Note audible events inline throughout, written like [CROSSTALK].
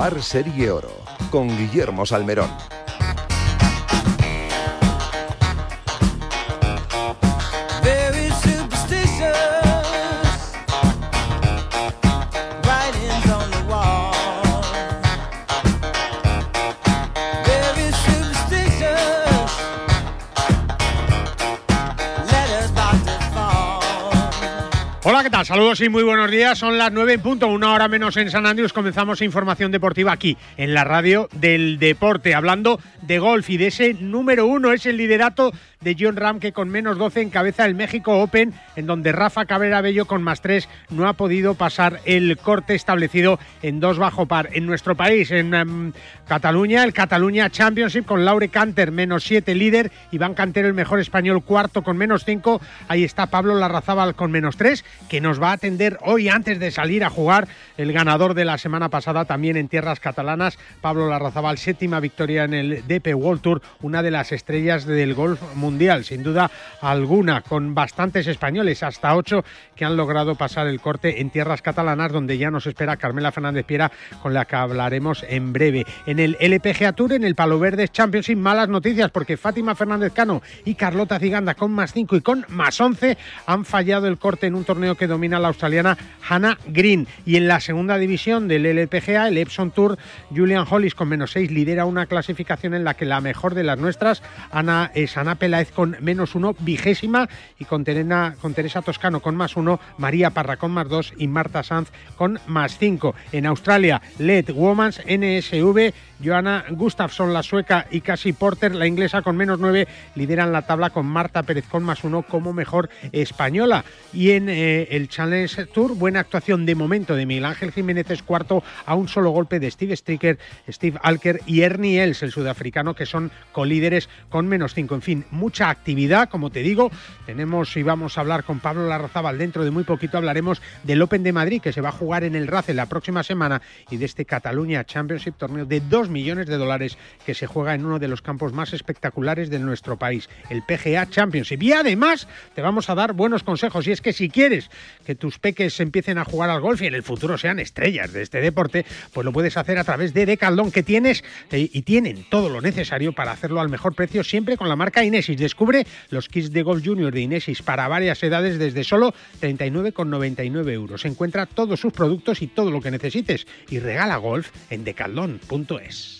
Par Serie Oro, con Guillermo Salmerón. Saludos y muy buenos días. Son las 9 en punto, una hora menos en San Andrés. Comenzamos información deportiva aquí, en la radio del deporte, hablando de golf y de ese número uno, es el liderato de John Ram, que con menos 12 encabeza el México Open, en donde Rafa Cabrera Bello con más 3 no ha podido pasar el corte establecido en dos bajo par. En nuestro país, en em, Cataluña, el Cataluña Championship con Laure Canter, menos 7 líder, Iván Cantero, el mejor español, cuarto con menos 5. Ahí está Pablo Larrazábal con menos 3 que nos va a atender hoy antes de salir a jugar el ganador de la semana pasada también en tierras catalanas, Pablo Larrazabal, séptima victoria en el DP World Tour, una de las estrellas del golf mundial, sin duda alguna, con bastantes españoles, hasta ocho que han logrado pasar el corte en tierras catalanas, donde ya nos espera Carmela Fernández Piera, con la que hablaremos en breve. En el LPGA Tour, en el Palo Verde Championship, malas noticias, porque Fátima Fernández Cano y Carlota Ziganda con más cinco y con más once han fallado el corte en un torneo que domina la australiana Hannah Green. Y en la segunda división del LPGA, el Epson Tour, Julian Hollis con menos 6 lidera una clasificación en la que la mejor de las nuestras Ana, es Ana Con menos 1, vigésima, y con, con Teresa Toscano con más 1, María Parra con más 2 y Marta Sanz con más 5. En Australia, Led Womans NSV, Johanna Gustafsson, la sueca, y Cassie Porter, la inglesa, con menos 9, lideran la tabla con Marta Pérez con más 1 como mejor española. Y en eh, el Challenge Tour. Buena actuación de momento de Miguel Ángel Jiménez es cuarto a un solo golpe de Steve Stricker, Steve Alker y Ernie Els, el sudafricano, que son colíderes con menos cinco. En fin, mucha actividad, como te digo. Tenemos y vamos a hablar con Pablo Larrazábal. Dentro de muy poquito hablaremos del Open de Madrid, que se va a jugar en el RACE la próxima semana, y de este Cataluña Championship, torneo de 2 millones de dólares que se juega en uno de los campos más espectaculares de nuestro país, el PGA Championship. Y además te vamos a dar buenos consejos. Y es que si quieres que tus peques empiecen a jugar al golf y en el futuro sean estrellas de este deporte, pues lo puedes hacer a través de Decaldón que tienes eh, y tienen todo lo necesario para hacerlo al mejor precio siempre con la marca Inesis. Descubre los kits de golf junior de Inesis para varias edades desde solo 39,99 euros. Encuentra todos sus productos y todo lo que necesites y regala golf en decaldón.es.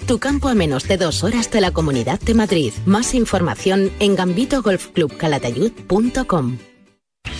tu campo a menos de dos horas de la Comunidad de Madrid. Más información en gambitogolfclubcalatayud.com.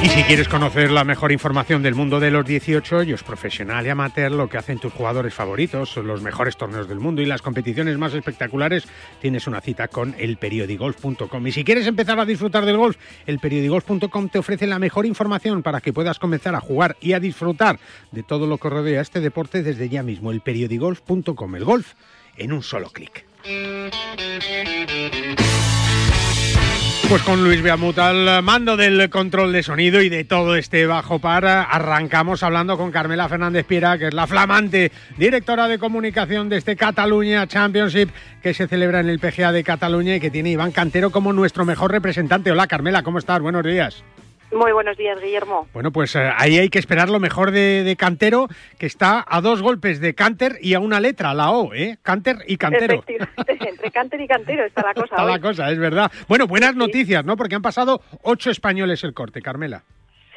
Y si quieres conocer la mejor información del mundo de los 18 hoyos profesional y amateur, lo que hacen tus jugadores favoritos, los mejores torneos del mundo y las competiciones más espectaculares, tienes una cita con elperiodigolf.com. Y si quieres empezar a disfrutar del golf, elperiodigolf.com te ofrece la mejor información para que puedas comenzar a jugar y a disfrutar de todo lo que rodea este deporte desde ya mismo. Elperiodigolf.com. El golf en un solo clic. Pues con Luis Beamut al mando del control de sonido y de todo este bajo par, arrancamos hablando con Carmela Fernández Piera, que es la flamante directora de comunicación de este Cataluña Championship que se celebra en el PGA de Cataluña y que tiene Iván Cantero como nuestro mejor representante. Hola Carmela, ¿cómo estás? Buenos días. Muy buenos días, Guillermo. Bueno, pues eh, ahí hay que esperar lo mejor de, Cantero, que está a dos golpes de Canter y a una letra, la O, ¿eh? Canter y Cantero. [LAUGHS] entre Canter y Cantero está la cosa. está la cosa, es verdad. Bueno, buenas noticias, ¿no? Porque han pasado ocho españoles el corte, Carmela.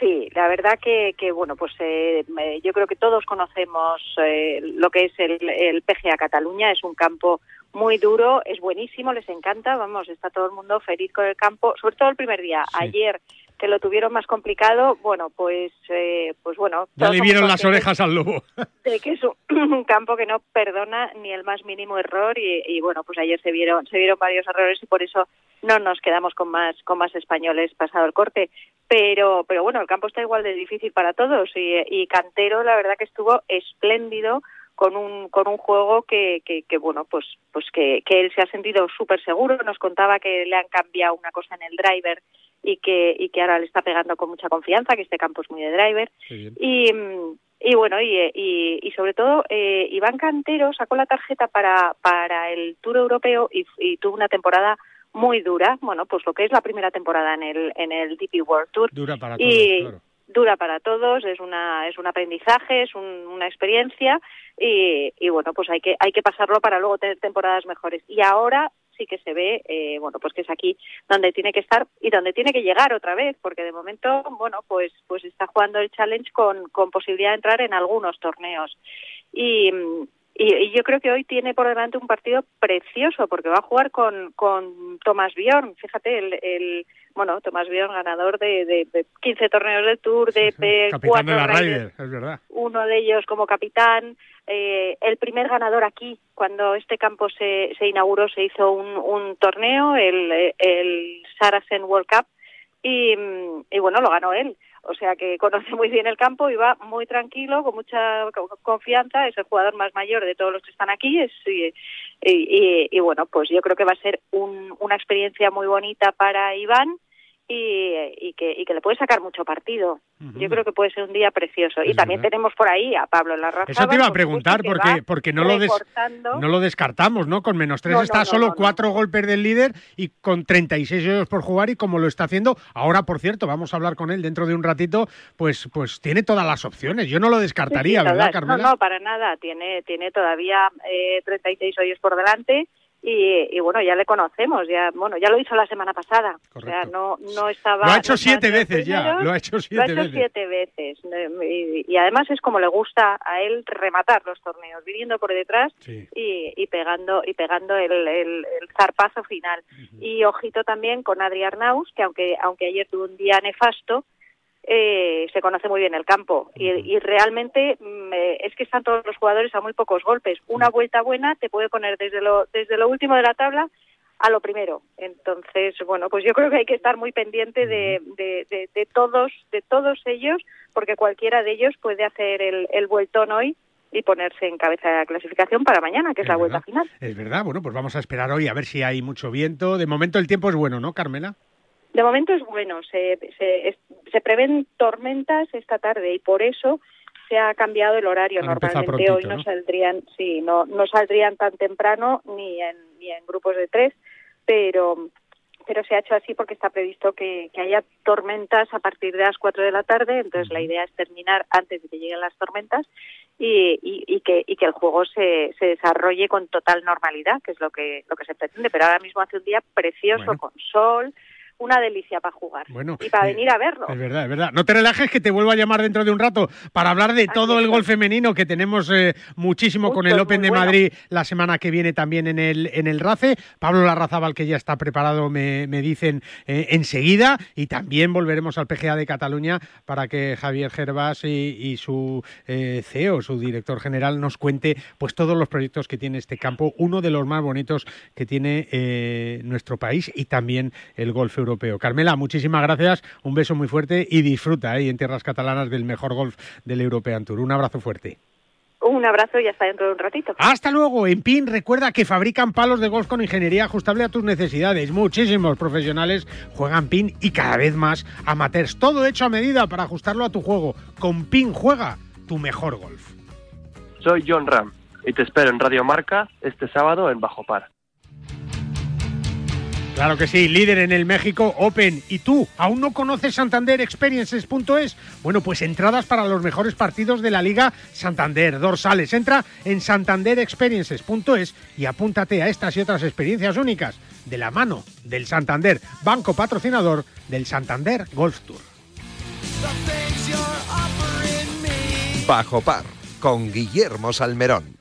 Sí, la verdad que, que bueno, pues eh, yo creo que todos conocemos eh, lo que es el, el PGA Cataluña, es un campo muy duro, es buenísimo, les encanta, vamos, está todo el mundo feliz con el campo, sobre todo el primer día. Ayer que lo tuvieron más complicado, bueno, pues, eh, pues bueno. Ya le vieron las orejas al lobo. [LAUGHS] De que es [CLEARS THROAT] un campo que no perdona ni el más mínimo error y, bueno, pues ayer se vieron, se vieron varios errores y por eso no nos quedamos con más, con más españoles pasado el corte. Pero, pero bueno, el campo está igual de difícil para todos y, y Cantero, la verdad que estuvo espléndido con un con un juego que, que, bueno pues pues que, que él se ha sentido súper seguro nos contaba que le han cambiado una cosa en el driver y que, y que ahora le está pegando con mucha confianza, que este campo es muy de driver. Y, y bueno, y, y, sobre todo, eh, Iván Cantero sacó la tarjeta para, para el Tour Europeo y, y, tuvo una temporada muy dura, bueno, pues lo que es la primera temporada en el, en el DP World Tour. Dura para todos, Dura para todos, es una es un aprendizaje, es una experiencia y, y bueno, pues hay que hay que pasarlo para luego tener temporadas mejores. Y ahora sí que se ve, eh, bueno, pues que es aquí donde tiene que estar y donde tiene que llegar otra vez, porque de momento, bueno, pues, pues está jugando el challenge con, con posibilidad de entrar en algunos torneos. Y, y, yo creo que hoy tiene por delante un partido precioso porque va a jugar con, con Tomás Bjorn. Fíjate, el, el bueno, Tomás Bjorn, ganador de, de, 15 torneos del Tour, de P4 de la es verdad. Uno de ellos como capitán. Eh, el primer ganador aquí, cuando este campo se, se inauguró, se hizo un, un torneo, el, el Saracen World Cup, y, y bueno, lo ganó él. O sea que conoce muy bien el campo y va muy tranquilo, con mucha confianza, es el jugador más mayor de todos los que están aquí es, y, y, bueno, pues yo creo que va a ser un, una experiencia muy bonita para Iván y, que, y que le puede sacar mucho partido. Yo creo que puede ser un día precioso. y también tenemos por ahí a Pablo Larrazábal. Eso te iba a preguntar, porque, porque no, lo no lo descartamos, ¿no? Con menos tres está solo cuatro golpes del líder y con 36 euros por jugar y como lo está haciendo, ahora por cierto, vamos a hablar con él dentro de un ratito, pues, pues tiene todas las opciones. Yo no lo descartaría, ¿verdad, Carmela? No, no, para nada. Tiene, tiene todavía eh, 36 hoyos por delante y, bueno, ya le conocemos, ya bueno, ya lo hizo la semana pasada. O sea, no, no estaba... Lo ha hecho siete veces ya, lo ha hecho siete lo ha hecho Siete veces. Y, además es como le gusta a él rematar los torneos, viniendo por detrás y, y, pegando y pegando el, el, zarpazo final. Y ojito también con Adri Arnaus, que aunque, aunque ayer tuvo un día nefasto, eh, se conoce muy bien el campo y, realmente mm, eh, es que están todos los jugadores a muy pocos golpes. Una vuelta buena te puede poner desde lo, desde lo último de la tabla a lo primero. Entonces, bueno, pues yo creo que hay que estar muy pendiente de, de, todos, de todos ellos, porque cualquiera de ellos puede hacer el, el vueltón hoy y ponerse en cabeza de la clasificación para mañana, que es, la vuelta final. Es verdad, bueno, pues vamos a esperar hoy a ver si hay mucho viento. De momento el tiempo es bueno, ¿no, Carmela? De momento es bueno, se, se, se prevén tormentas esta tarde y por eso se ha cambiado el horario. Normalmente. hoy no, saldrían, sí, no, no saldrían tan temprano ni en, ni en grupos de tres, pero pero se ha hecho así porque está previsto que, que haya tormentas a partir de las cuatro de la tarde, entonces la idea es terminar antes de que lleguen las tormentas y, y, que, y que el juego se, se desarrolle con total normalidad, que es lo que, lo que se pretende, pero ahora mismo hace un día precioso con sol, una delicia para jugar y para venir a verlo. Es verdad, es verdad. No te relajes que te vuelvo a llamar dentro de un rato para hablar de todo el gol femenino que tenemos eh, muchísimo con el Open de Madrid la semana que viene también en el en el RACE. Pablo Larrazábal que ya está preparado me, me dicen eh, enseguida y también volveremos al PGA de Cataluña para que Javier Gervas y, su eh, CEO, su director general nos cuente pues todos los proyectos que tiene este campo, uno de los más bonitos que tiene nuestro país y también el golf europeo Carmela, muchísimas gracias, un beso muy fuerte y disfruta ahí en tierras catalanas del mejor golf del European Tour. Un abrazo fuerte. Un abrazo y hasta dentro de un ratito. Hasta luego. En PIN, recuerda que fabrican palos de golf con ingeniería ajustable a tus necesidades. Muchísimos profesionales juegan PIN y cada vez más amateurs. Todo hecho a medida para ajustarlo a tu juego. Con PIN juega tu mejor golf. Soy John Ram y te espero en Radio Marca este sábado en Bajo Par. Claro que sí, líder en el México Open. ¿Y tú, aún no conoces Santander Experiences.es? Bueno, pues entradas para los mejores partidos de la Liga Santander, dorsales. Entra en santanderexperiences.es y apúntate a estas y otras experiencias únicas de la mano del Santander, banco patrocinador del Santander Golf Tour. Bajo par, con Guillermo Salmerón.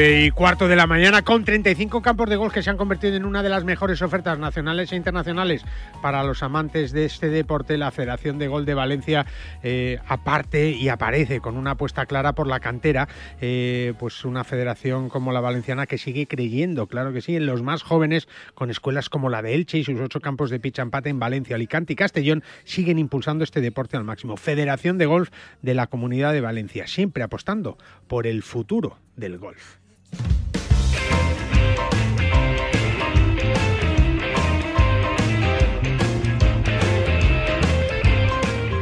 9 y cuarto de la mañana con 35 campos de golf que se han convertido en una de las mejores ofertas nacionales e internacionales para los amantes de este deporte. La Federación de Gol de Valencia eh, aparte y aparece con una apuesta clara por la cantera, eh, pues una federación como la valenciana que sigue creyendo, claro que sí, en los más jóvenes con escuelas como la de Elche y sus ocho campos de pitch empate en Valencia, Alicante y Castellón siguen impulsando este deporte al máximo. Federación de Golf de la Comunidad de Valencia, siempre apostando por el futuro del golf.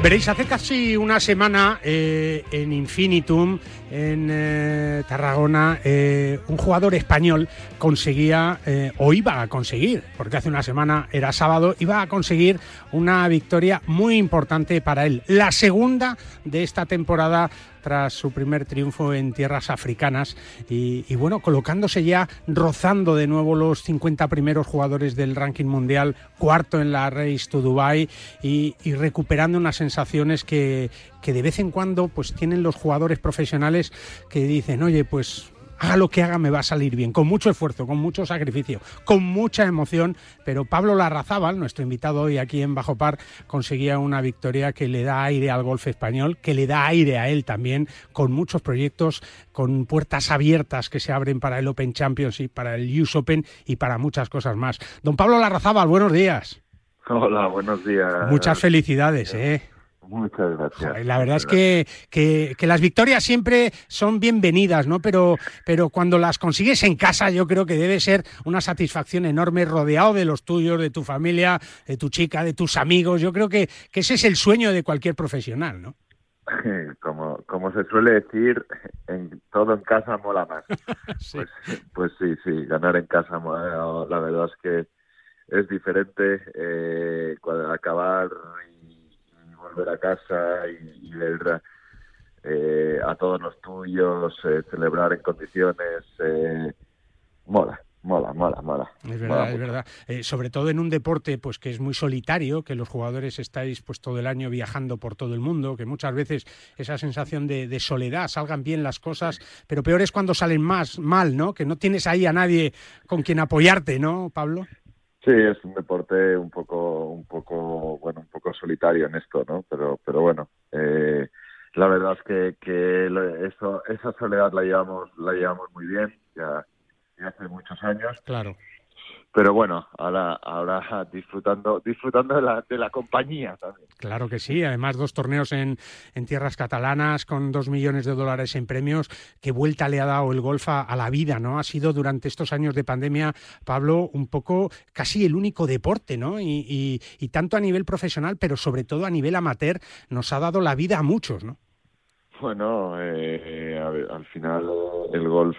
Veréis, hace casi una semana eh, en Infinitum, en eh, Tarragona, eh, un jugador español conseguía, o iba a conseguir, porque hace una semana era sábado, iba a conseguir una victoria muy importante para él. La segunda de esta temporada tras su primer triunfo en tierras africanas y, bueno, colocándose ya, rozando de nuevo los 50 primeros jugadores del ranking mundial, cuarto en la Race to Dubai y, y recuperando unas sensaciones que, que de vez en cuando pues tienen los jugadores profesionales que dicen, oye, pues haga lo que haga, me va a salir bien, con mucho esfuerzo, con mucho sacrificio, con mucha emoción, pero Pablo Larrazábal, nuestro invitado hoy aquí en Bajo Par, conseguía una victoria que le da aire al golf español, que le da aire a él también, con muchos proyectos, con puertas abiertas que se abren para el Open Championship, para el US Open y para muchas cosas más. Don Pablo Larrazábal, buenos días. Hola, buenos días. Muchas felicidades, ¿eh? Muchas gracias. la verdad es que, que, las victorias siempre son bienvenidas, ¿no? Pero, pero cuando las consigues en casa, yo creo que debe ser una satisfacción enorme, rodeado de los tuyos, de tu familia, de tu chica, de tus amigos. Yo creo que, que ese es el sueño de cualquier profesional, ¿no? [LAUGHS] Como, como se suele decir, en, todo en casa mola más. [LAUGHS] Pues, pues, sí, sí, ganar en casa, la verdad es que es diferente. Eh, acabar volver a casa y, ver eh, a todos los tuyos, eh, celebrar en condiciones, eh, mola. Mola, mola, mola. Es verdad, es verdad. sobre todo en un deporte pues que es muy solitario, que los jugadores estáis pues todo el año viajando por todo el mundo, que muchas veces esa sensación de, de, soledad, salgan bien las cosas, pero peor es cuando salen más mal, ¿no? Que no tienes ahí a nadie con quien apoyarte, ¿no, Pablo? Sí, es un deporte un poco, un poco, bueno, un poco solitario en esto, ¿no? Pero, pero bueno, eh, la verdad es que, que eso, esa soledad la llevamos, la llevamos muy bien, ya, ya hace muchos años. Claro pero bueno, ahora, ahora [LAUGHS] disfrutando, disfrutando de la, de la compañía también. Claro que sí, además dos torneos en, en tierras catalanas con dos millones de dólares en premios, qué vuelta le ha dado el golf a, la vida, ¿no? Ha sido durante estos años de pandemia, Pablo, un poco casi el único deporte, ¿no? Y, y, tanto a nivel profesional, pero sobre todo a nivel amateur, nos ha dado la vida a muchos, ¿no? Bueno, eh, al final el golf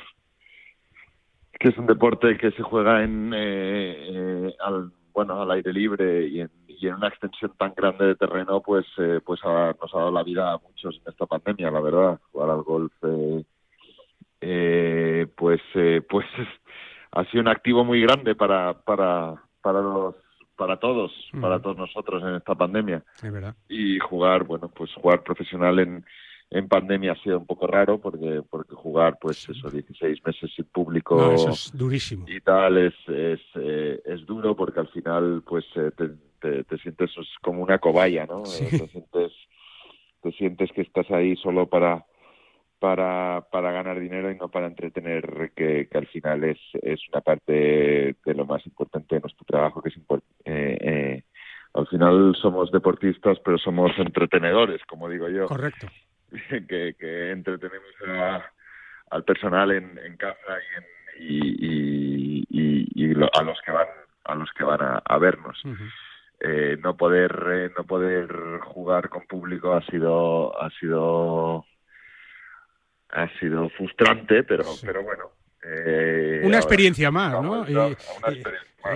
que es un deporte que se juega en eh, eh, al bueno al aire libre y en, y en una extensión tan grande de terreno pues eh, pues nos ha dado la vida a muchos en esta pandemia la verdad. Jugar al golf pues pues ha sido un activo muy grande para para para los para todos para todos nosotros en esta pandemia. Y jugar bueno pues jugar profesional en en pandemia ha sido un poco raro porque porque jugar pues eso 16 meses sin público es durísimo. y tal es es, eh, es duro porque al final pues eh, te, te, sientes como una cobaya no eh, te sientes te sientes que estás ahí solo para para para ganar dinero y no para entretener que, que al final es es una parte de lo más importante de nuestro trabajo que es eh, al final somos deportistas pero somos entretenedores como digo yo. Correcto [LAUGHS] que, que entretenemos al personal en, en casa y, y, y, y, a los que van a los que van a, vernos. eh, no poder eh, no poder jugar con público ha sido ha sido ha sido frustrante pero pero bueno eh, una experiencia más no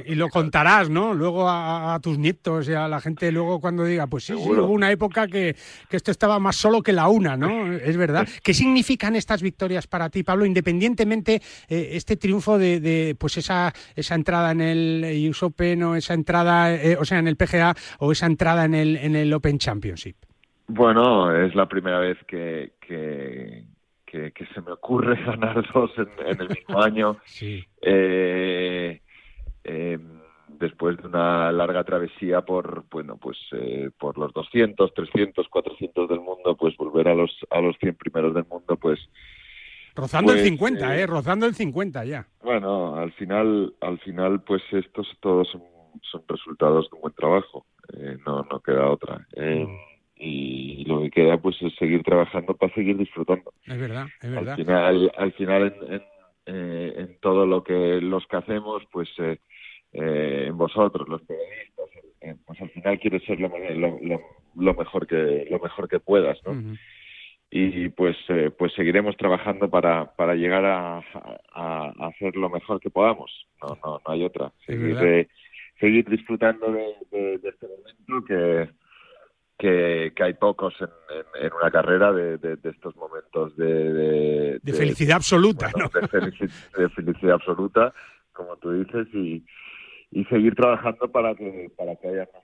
y, lo contarás no luego a, tus nietos y a la gente luego cuando diga pues sí, sí hubo una época que, que, esto estaba más solo que la una no [LAUGHS] es verdad. Qué significan estas victorias para ti Pablo independientemente eh, este triunfo de, de, pues esa esa entrada en el US Open o esa entrada eh, o sea en el PGA o esa entrada en el en el Open Championship. Bueno es la primera vez que, que que, se me ocurre [LAUGHS] ganar dos en, el mismo año. [LAUGHS] Sí. Eh, eh, después de una larga travesía por bueno pues eh, por los 200 300 400 del mundo pues volver a los a los 100 primeros del mundo pues rozando el 50 pues, eh, rozando el 50 ya bueno al final al final pues estos todos son, son resultados de un buen trabajo no no queda otra mm y lo que queda pues es seguir trabajando para seguir disfrutando. Es verdad, es verdad. Al final, al final en, en, en todo lo que los que hacemos, pues eh, eh, en vosotros, los periodistas, pues al final quieres ser lo, lo, lo, mejor que lo mejor que puedas, ¿no? Y pues eh, pues seguiremos trabajando para, para llegar a, a, hacer lo mejor que podamos. No no no hay otra. Seguir, seguir disfrutando de, de este momento que que, hay pocos en, una carrera de, estos momentos de, de, felicidad absoluta, ¿no? de, felicidad absoluta, como tú dices, y, y seguir trabajando para que, para que haya más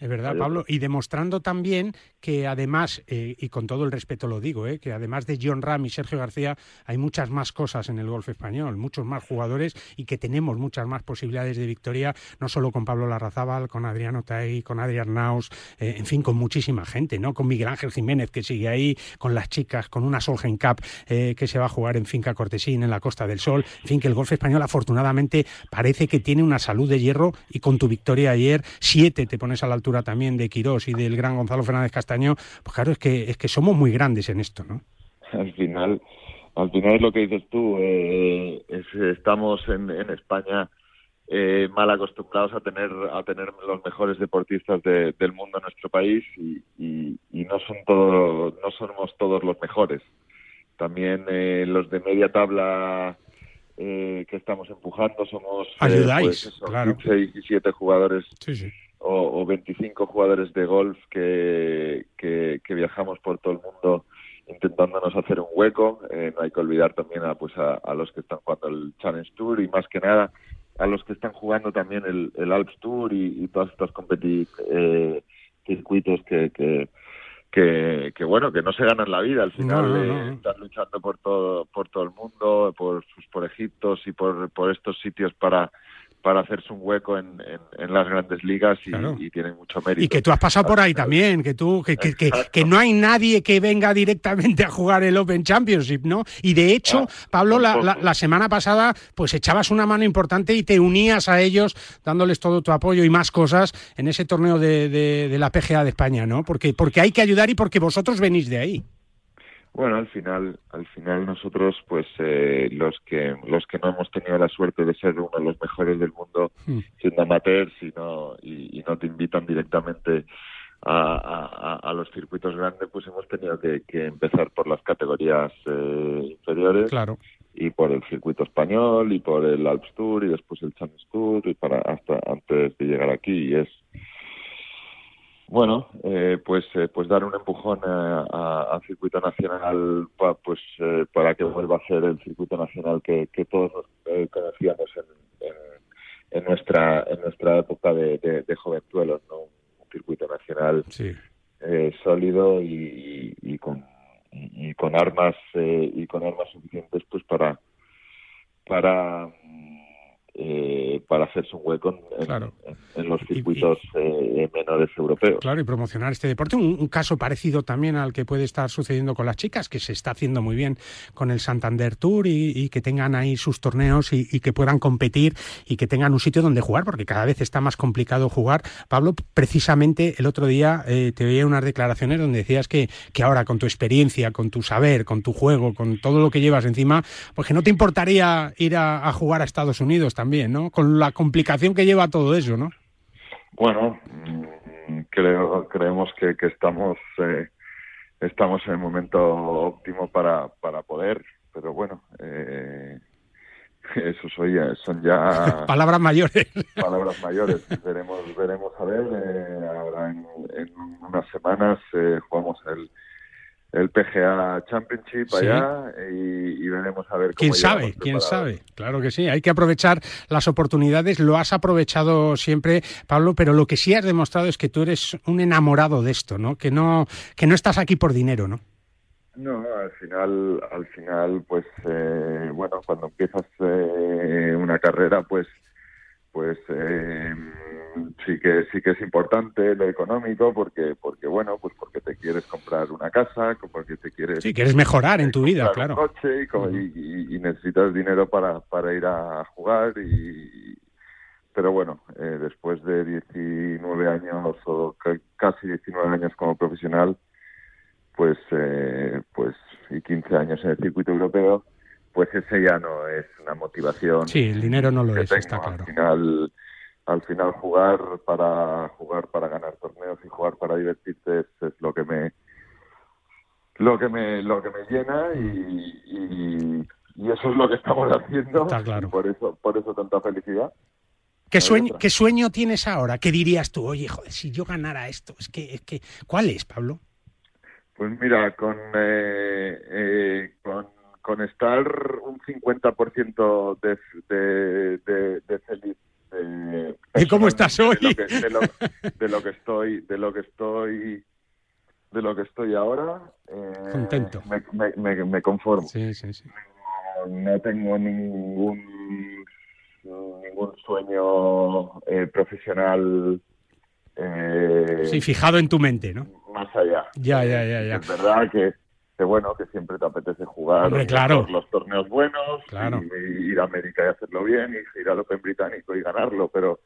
es verdad, Pablo, y demostrando también que además, eh, y con todo el respeto lo digo, eh, que además de John Ram y Sergio García, hay muchas más cosas en el golf español, muchos más jugadores y que tenemos muchas más posibilidades de victoria, no solo con Pablo Larrazábal, con Adriano Tai, con Adrián Naus, eh, en fin, con muchísima gente, ¿no? Con Miguel Ángel Jiménez que sigue ahí, con las chicas, con una Solgen Cup que se va a jugar en Finca Cortesín, en la Costa del Sol, en fin, que el golf español afortunadamente parece que tiene una salud de hierro y con tu victoria ayer, siete te pones a la altura también de Quirós y del gran Gonzalo Fernández Castaño, pues claro, es que, es que somos muy grandes en esto, ¿no? Al final, al final es lo que dices tú, eh, estamos en, España eh, mal acostumbrados a tener a tener los mejores deportistas del mundo en nuestro país y, no son todos no somos todos los mejores. También eh, los de media tabla que estamos empujando somos ayudáis pues claro. y siete jugadores sí, sí o, o 25 jugadores de golf que, que, viajamos por todo el mundo intentándonos hacer un hueco. Eh, no hay que olvidar también a, pues a, los que están jugando el Challenge Tour y más que nada a los que están jugando también el, el Alps Tour y, y todos estos eh, circuitos que, que, que, bueno que no se ganan la vida al final están luchando por todo por todo el mundo por por Egipto y por por estos sitios para para hacerse un hueco en, las grandes ligas y, tiene mucho mérito. Y que tú has pasado por ahí también, que tú que, que, que, no hay nadie que venga directamente a jugar el Open Championship, ¿no? Y de hecho, ah, Pablo, la, la, semana pasada, pues echabas una mano importante y te unías a ellos dándoles todo tu apoyo y más cosas en ese torneo de, de, la PGA de España, ¿no? Porque, porque hay que ayudar y porque vosotros venís de ahí. Bueno, al final, al final nosotros, pues eh, los que los que no hemos tenido la suerte de ser uno de los mejores del mundo, hmm. siendo amateurs y no y, no te invitan directamente a, a, los circuitos grandes, pues hemos tenido que, empezar por las categorías eh, inferiores claro. y por el circuito español y por el Alps Tour y después el Challenge Tour y para hasta antes de llegar aquí y es bueno, eh, pues eh, pues dar un empujón al circuito nacional pues eh, para que vuelva a ser el circuito nacional que, todos conocíamos en, en, nuestra en nuestra época de, de, jovenzuelos, ¿no? Un circuito nacional sólido y, y, con y, con armas y con armas suficientes pues para para eh, para hacerse un hueco en, los circuitos eh, menores europeos. Claro, y promocionar este deporte. Un, caso parecido también al que puede estar sucediendo con las chicas, que se está haciendo muy bien con el Santander Tour y, que tengan ahí sus torneos y, que puedan competir y que tengan un sitio donde jugar, porque cada vez está más complicado jugar. Pablo, precisamente el otro día eh, te veía unas declaraciones donde decías que, que ahora con tu experiencia, con tu saber, con tu juego, con todo lo que llevas encima, pues que no te importaría ir a, a jugar a Estados Unidos también también, ¿no? Con la complicación que lleva todo eso, ¿no? Bueno, mm, creo, creemos que, que estamos eh, estamos en el momento óptimo para, para poder, pero bueno, eh, [LAUGHS] eso soy, son ya [LAUGHS] palabras mayores. Palabras [LAUGHS] mayores. veremos, veremos a ver. Eh, ahora en, unas semanas eh, jugamos el, el PGA Championship allá y, veremos a ver cómo ¿Quién sabe? ¿Quién sabe? Claro que sí, hay que aprovechar las oportunidades, lo has aprovechado siempre, Pablo, pero lo que sí has demostrado es que tú eres un enamorado de esto, ¿no? Que no que no estás aquí por dinero, ¿no? No, al final, al final, pues, eh, bueno, cuando empiezas eh, una carrera, pues, pues eh, sí que sí que es importante lo económico, porque, porque bueno, pues porque te quieres comprar una casa, porque te quieres, sí, quieres mejorar en tu vida, claro, un coche y, necesitas dinero para para ir a jugar y pero bueno, después de 19 años o casi 19 años como profesional pues, eh, pues y 15 años en el circuito europeo, pues ese ya no es una motivación. Sí, el dinero no lo es, está claro. Al final, al final jugar para jugar para ganar torneos y jugar para divertirte es, lo que me lo que me lo que me llena y, y, eso es lo que estamos [LAUGHS] haciendo. Está claro. por eso por eso tanta felicidad. ¿Qué sueño, ¿Qué sueño tienes ahora? ¿Qué dirías tú? Oye, joder, si yo ganara esto, es que, es que, ¿cuál es, Pablo? Pues mira, con, eh, eh, con, con, estar un 50% de, de, de, de feliz. ¿Y cómo estás hoy? De lo, que, de, lo, que, estoy, de lo que estoy, de lo que estoy ahora. Eh, Contento. Me, me, me, conformo. Sí, sí, sí. No, tengo ningún ningún sueño eh, profesional. Eh, sí, fijado en tu mente, ¿no? más allá. Ya, ya, ya, ya. Es verdad que, que bueno, que siempre te apetece jugar los, torneos buenos, y, ir a América y hacerlo bien, y ir al Open británico y ganarlo, pero,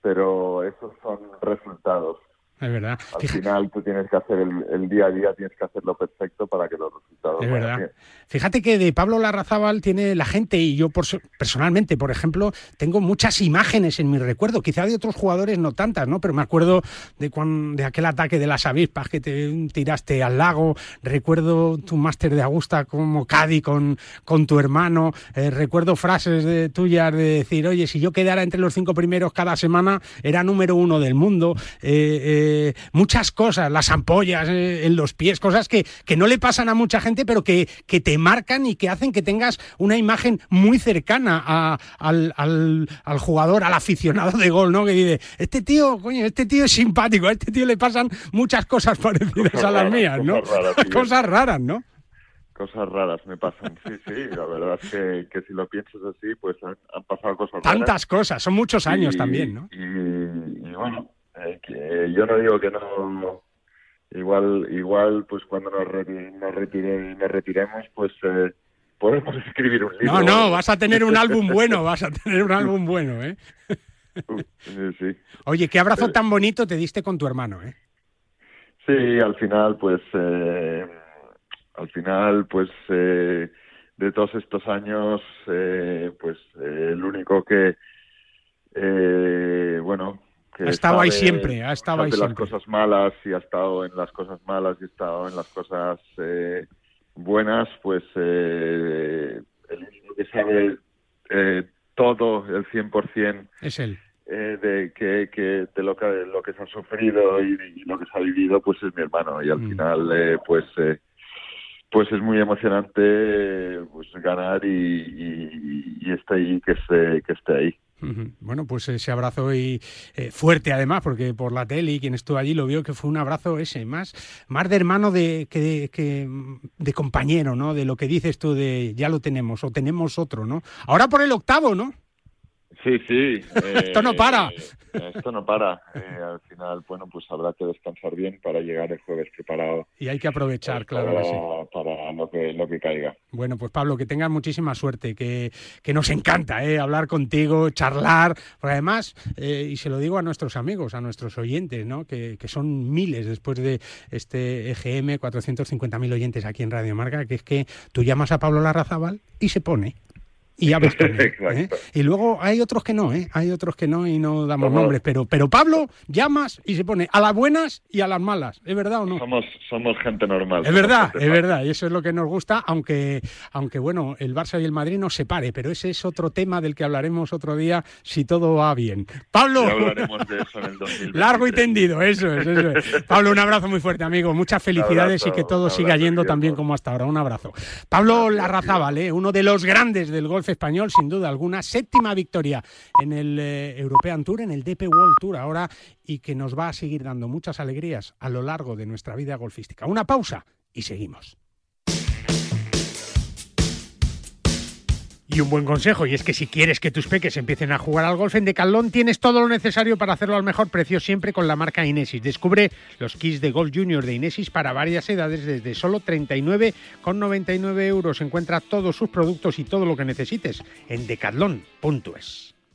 pero esos son resultados es verdad. Al final tú tienes que hacer el, día a día, tienes que hacerlo perfecto para que los resultados. Es verdad. Fíjate que de Pablo Larrazábal tiene la gente y yo personalmente, por ejemplo, tengo muchas imágenes en mi recuerdo. Quizá de otros jugadores no tantas, ¿no? Pero me acuerdo de cuando, de aquel ataque de las avispas que te tiraste al lago. Recuerdo tu máster de Augusta como Cadi con, con tu hermano. Eh, recuerdo frases de, tuyas de decir, oye, si yo quedara entre los cinco primeros cada semana, era número uno del mundo. eh, eh muchas cosas, las ampollas eh, en los pies, cosas que, que, no le pasan a mucha gente, pero que, que, te marcan y que hacen que tengas una imagen muy cercana a, al, al, al, jugador, al aficionado de gol, ¿no? Que dice, este tío, coño, este tío es simpático, a este tío le pasan muchas cosas parecidas a las mías, ¿no? Cosas raras, ¿no? cosas raras me pasan, sí, sí, la verdad es que, que si lo piensas así, pues han, pasado cosas Tantas cosas, son muchos años también, ¿no? y, bueno, eh, que yo no digo que no igual igual pues cuando nos, nos, retiremos pues eh, podemos [LAUGHS] escribir un libro. no no vas a tener un álbum [LAUGHS] bueno vas a tener un álbum bueno eh sí. oye qué abrazo tan bonito te diste con tu hermano eh sí al final pues eh, al final pues eh, de todos estos años pues el único que estado ahí siempre, ha estado ahí las cosas malas y ha estado en las cosas malas y ha estado en las cosas eh, buenas, pues eh, el único que sabe eh, todo, el 100%. Es él. Eh, de que, que, de lo que lo que se ha sufrido y, lo que se ha vivido pues es mi hermano y al mm. final eh, pues eh, pues es muy emocionante pues ganar y, y, y esté ahí que esté que esté ahí bueno, pues ese abrazo y eh, fuerte además, porque por la tele y quien estuvo allí lo vio que fue un abrazo ese, más, más de hermano de, que, que, de compañero, ¿no? De lo que dices tú de ya lo tenemos o tenemos otro, ¿no? Ahora por el octavo, ¿no? Sí, sí. esto no para. Eh, esto no para. Eh, al final, bueno, pues habrá que descansar bien para llegar el jueves preparado. Y hay que aprovechar, claro. Para, para lo, que, lo que caiga. Bueno, pues Pablo, que tengas muchísima suerte, que, que nos encanta eh, hablar contigo, charlar, porque además, y se lo digo a nuestros amigos, a nuestros oyentes, ¿no? que, que son miles después de este EGM, 450.000 oyentes aquí en Radio Marca, que es que tú llamas a Pablo Larrazábal y se pone y a bastones. [LAUGHS] ¿eh? Y luego hay otros que no, ¿eh? Hay otros que no y no damos nombres, pero, pero Pablo llamas y se pone a las buenas y a las malas. ¿Es verdad o no? Somos, somos gente normal. Es verdad, es verdad, y eso es lo que nos gusta, aunque, aunque bueno, el Barça y el Madrid no se pare, pero ese es otro tema del que hablaremos otro día si todo va bien. Pablo. hablaremos de eso en el [LAUGHS] Largo y tendido, eso es, eso es. Pablo, un abrazo muy fuerte, amigo. Muchas felicidades y que todo siga yendo también como hasta ahora. Un abrazo. Pablo Larrazábal, ¿eh? uno de los grandes del golf español, sin duda alguna. Séptima victoria en el eh, European Tour, en el DP World Tour ahora, y que nos va a seguir dando muchas alegrías a lo largo de nuestra vida golfística. Una pausa y seguimos. Y un buen consejo, y es que si quieres que tus peques empiecen a jugar al golf en Decathlon, tienes todo lo necesario para hacerlo al mejor precio siempre con la marca Inesis. Descubre los kits de Golf Junior de Inesis para varias edades desde solo 39,99 euros. Encuentra todos sus productos y todo lo que necesites en decathlon.es.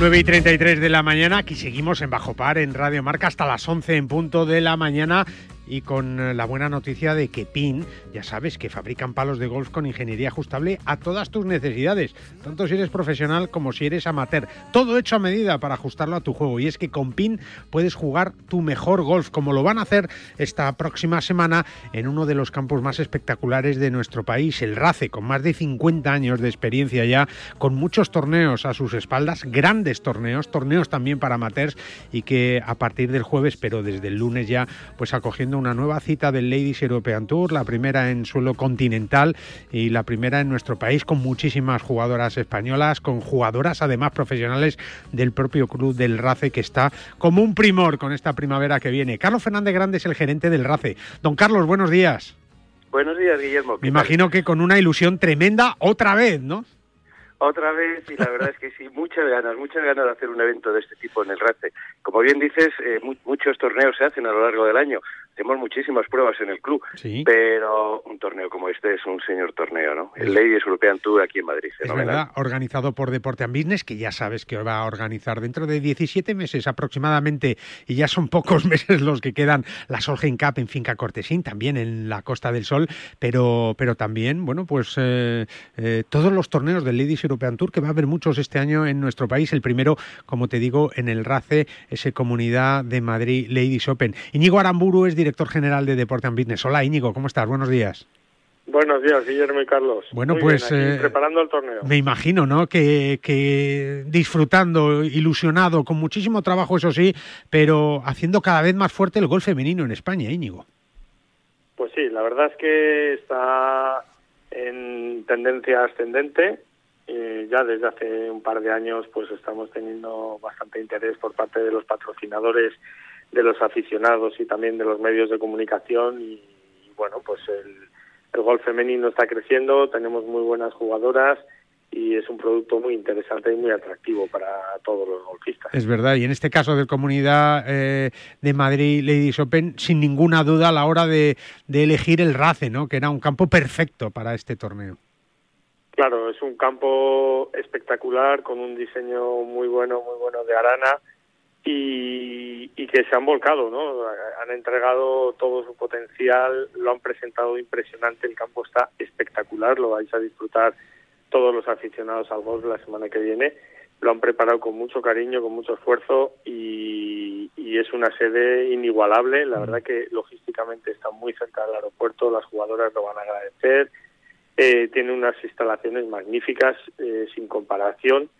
9 y 33 de la mañana, aquí seguimos en Bajo Par, en Radio Marca, hasta las 11 en punto de la mañana y con eh, la buena noticia de que PIN, ya sabes que fabrican palos de golf con ingeniería ajustable a todas tus necesidades, tanto si eres profesional como si eres amateur. Todo hecho a medida para ajustarlo a tu juego. Y es que con PIN puedes jugar tu mejor golf, como lo van a hacer esta próxima semana en uno de los campos más espectaculares de nuestro país, el RACE, con más de 50 años de experiencia ya, con muchos torneos a sus espaldas, grandes torneos, torneos también para amateurs y que a partir del jueves, pero desde el lunes ya, pues acogiendo una nueva cita del Ladies European Tour, la primera en suelo continental y la primera en nuestro país con muchísimas jugadoras españolas, con jugadoras además profesionales del propio club del RACE que está como un primor con esta primavera que viene. Carlos Fernández Grande es el gerente del RACE. Don Carlos, buenos días. Buenos días, Guillermo. Me imagino que con una ilusión tremenda otra vez, ¿no? otra vez y la verdad es que sí, muchas ganas, muchas ganas de hacer un evento de este tipo en el RACE. Como bien dices, eh, muchos torneos se hacen a lo largo del año, tenemos muchísimas pruebas en el club, pero un torneo como este es un señor torneo, ¿no? El Ladies European Tour aquí en Madrid. Es verdad, organizado por Deporte and Business, que ya sabes que va a organizar dentro de 17 meses aproximadamente, y ya son pocos [LAUGHS] meses los que quedan, la Solheim Cup en Finca Cortesín, también en la Costa del Sol, pero, pero también, bueno, pues eh, eh, todos los torneos del Ladies European Tour, que va a haber muchos este año en nuestro país. El primero, como te digo, en el RACE, ese Comunidad de Madrid Ladies Open. Íñigo Aramburu es director general de Deporte and Business. Hola Íñigo, ¿cómo estás? Buenos días. Buenos días, Guillermo y Carlos. Bueno, pues eh, preparando el torneo. Me imagino, ¿no? Que, que, disfrutando, ilusionado, con muchísimo trabajo, eso sí, pero haciendo cada vez más fuerte el gol femenino en España, Íñigo. Pues sí, la verdad es que está en tendencia ascendente. ya desde hace un par de años pues estamos teniendo bastante interés por parte de los patrocinadores, de los aficionados y también de los medios de comunicación y, bueno pues el, el gol femenino está creciendo, tenemos muy buenas jugadoras y es un producto muy interesante y muy atractivo para todos los golfistas. Es verdad, y en este caso de Comunidad eh, de Madrid Ladies Open, sin ninguna duda a la hora de, elegir el RACE, ¿no? que era un campo perfecto para este torneo. Claro, es un campo espectacular con un diseño muy bueno, muy bueno de arana y, y que se han volcado, ¿no? Han entregado todo su potencial, lo han presentado impresionante, el campo está espectacular, lo vais a disfrutar todos los aficionados al golf la semana que viene. Lo han preparado con mucho cariño, con mucho esfuerzo y, y es una sede inigualable. La verdad que logísticamente está muy cerca del aeropuerto, las jugadoras lo van a agradecer. Eh, tiene unas instalaciones magníficas, eh, sin comparación.